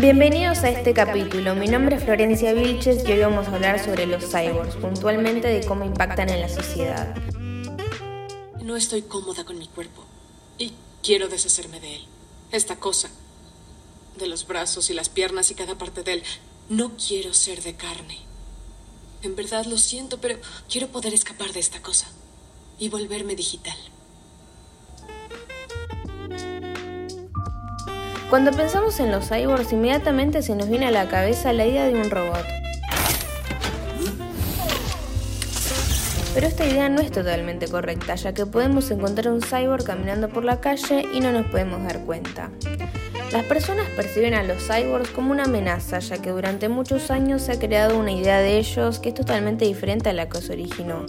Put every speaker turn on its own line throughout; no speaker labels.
Bienvenidos a este capítulo. Mi nombre es Florencia Vilches y hoy vamos a hablar sobre los cyborgs, puntualmente de cómo impactan en la sociedad.
No estoy cómoda con mi cuerpo y quiero deshacerme de él. Esta cosa, de los brazos y las piernas y cada parte de él, no quiero ser de carne. En verdad lo siento, pero quiero poder escapar de esta cosa y volverme digital.
Cuando pensamos en los cyborgs, inmediatamente se nos viene a la cabeza la idea de un robot. Pero esta idea no es totalmente correcta, ya que podemos encontrar un cyborg caminando por la calle y no nos podemos dar cuenta. Las personas perciben a los cyborgs como una amenaza, ya que durante muchos años se ha creado una idea de ellos que es totalmente diferente a la que se originó.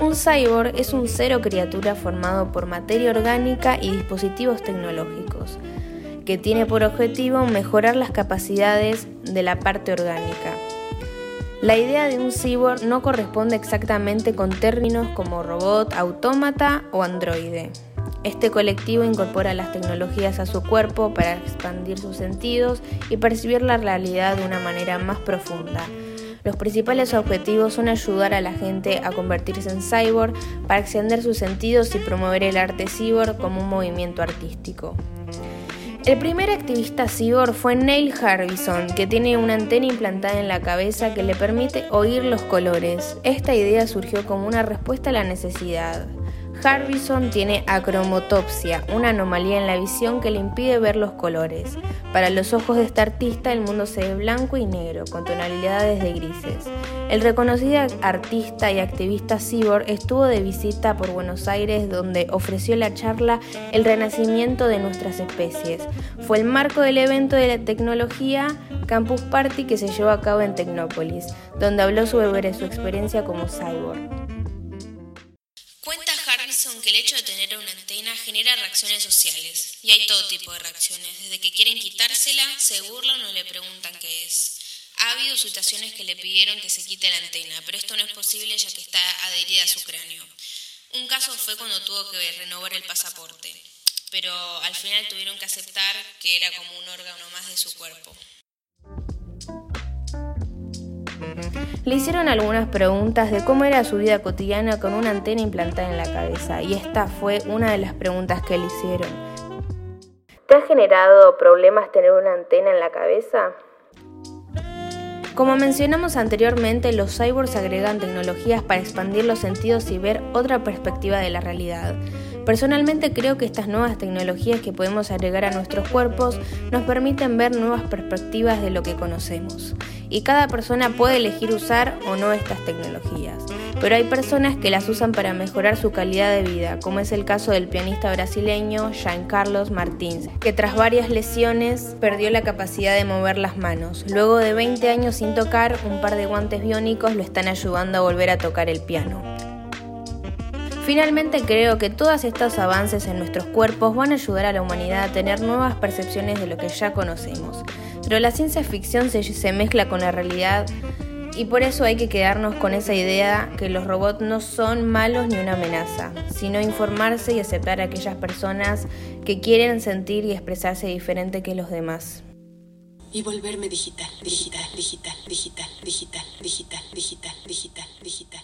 Un cyborg es un cero criatura formado por materia orgánica y dispositivos tecnológicos que tiene por objetivo mejorar las capacidades de la parte orgánica. La idea de un cyborg no corresponde exactamente con términos como robot, autómata o androide. Este colectivo incorpora las tecnologías a su cuerpo para expandir sus sentidos y percibir la realidad de una manera más profunda. Los principales objetivos son ayudar a la gente a convertirse en cyborg para extender sus sentidos y promover el arte cyborg como un movimiento artístico. El primer activista cyborg fue Neil Harbison, que tiene una antena implantada en la cabeza que le permite oír los colores. Esta idea surgió como una respuesta a la necesidad. Harbison tiene acromotopsia, una anomalía en la visión que le impide ver los colores. Para los ojos de este artista el mundo se ve blanco y negro, con tonalidades de grises. El reconocido artista y activista Cyborg estuvo de visita por Buenos Aires donde ofreció la charla El renacimiento de nuestras especies. Fue el marco del evento de la tecnología Campus Party que se llevó a cabo en Tecnópolis, donde habló sobre su experiencia como cyborg.
Harrison que el hecho de tener una antena genera reacciones sociales. Y hay todo tipo de reacciones. Desde que quieren quitársela, se burlan o le preguntan qué es. Ha habido situaciones que le pidieron que se quite la antena, pero esto no es posible ya que está adherida a su cráneo. Un caso fue cuando tuvo que renovar el pasaporte, pero al final tuvieron que aceptar que era como un órgano más de su cuerpo.
Le hicieron algunas preguntas de cómo era su vida cotidiana con una antena implantada en la cabeza y esta fue una de las preguntas que le hicieron. ¿Te ha generado problemas tener una antena en la cabeza? Como mencionamos anteriormente, los cyborgs agregan tecnologías para expandir los sentidos y ver otra perspectiva de la realidad. Personalmente creo que estas nuevas tecnologías que podemos agregar a nuestros cuerpos nos permiten ver nuevas perspectivas de lo que conocemos. Y cada persona puede elegir usar o no estas tecnologías. Pero hay personas que las usan para mejorar su calidad de vida, como es el caso del pianista brasileño Jean Carlos Martins, que tras varias lesiones perdió la capacidad de mover las manos. Luego de 20 años sin tocar, un par de guantes biónicos lo están ayudando a volver a tocar el piano. Finalmente creo que todos estos avances en nuestros cuerpos van a ayudar a la humanidad a tener nuevas percepciones de lo que ya conocemos. Pero la ciencia ficción se, mezcla con la realidad y por eso hay que quedarnos con esa idea que los robots no son malos ni una amenaza, sino informarse y aceptar a aquellas personas que quieren sentir y expresarse diferente que los demás.
Y volverme digital, digital, digital, digital, digital, digital, digital, digital, digital.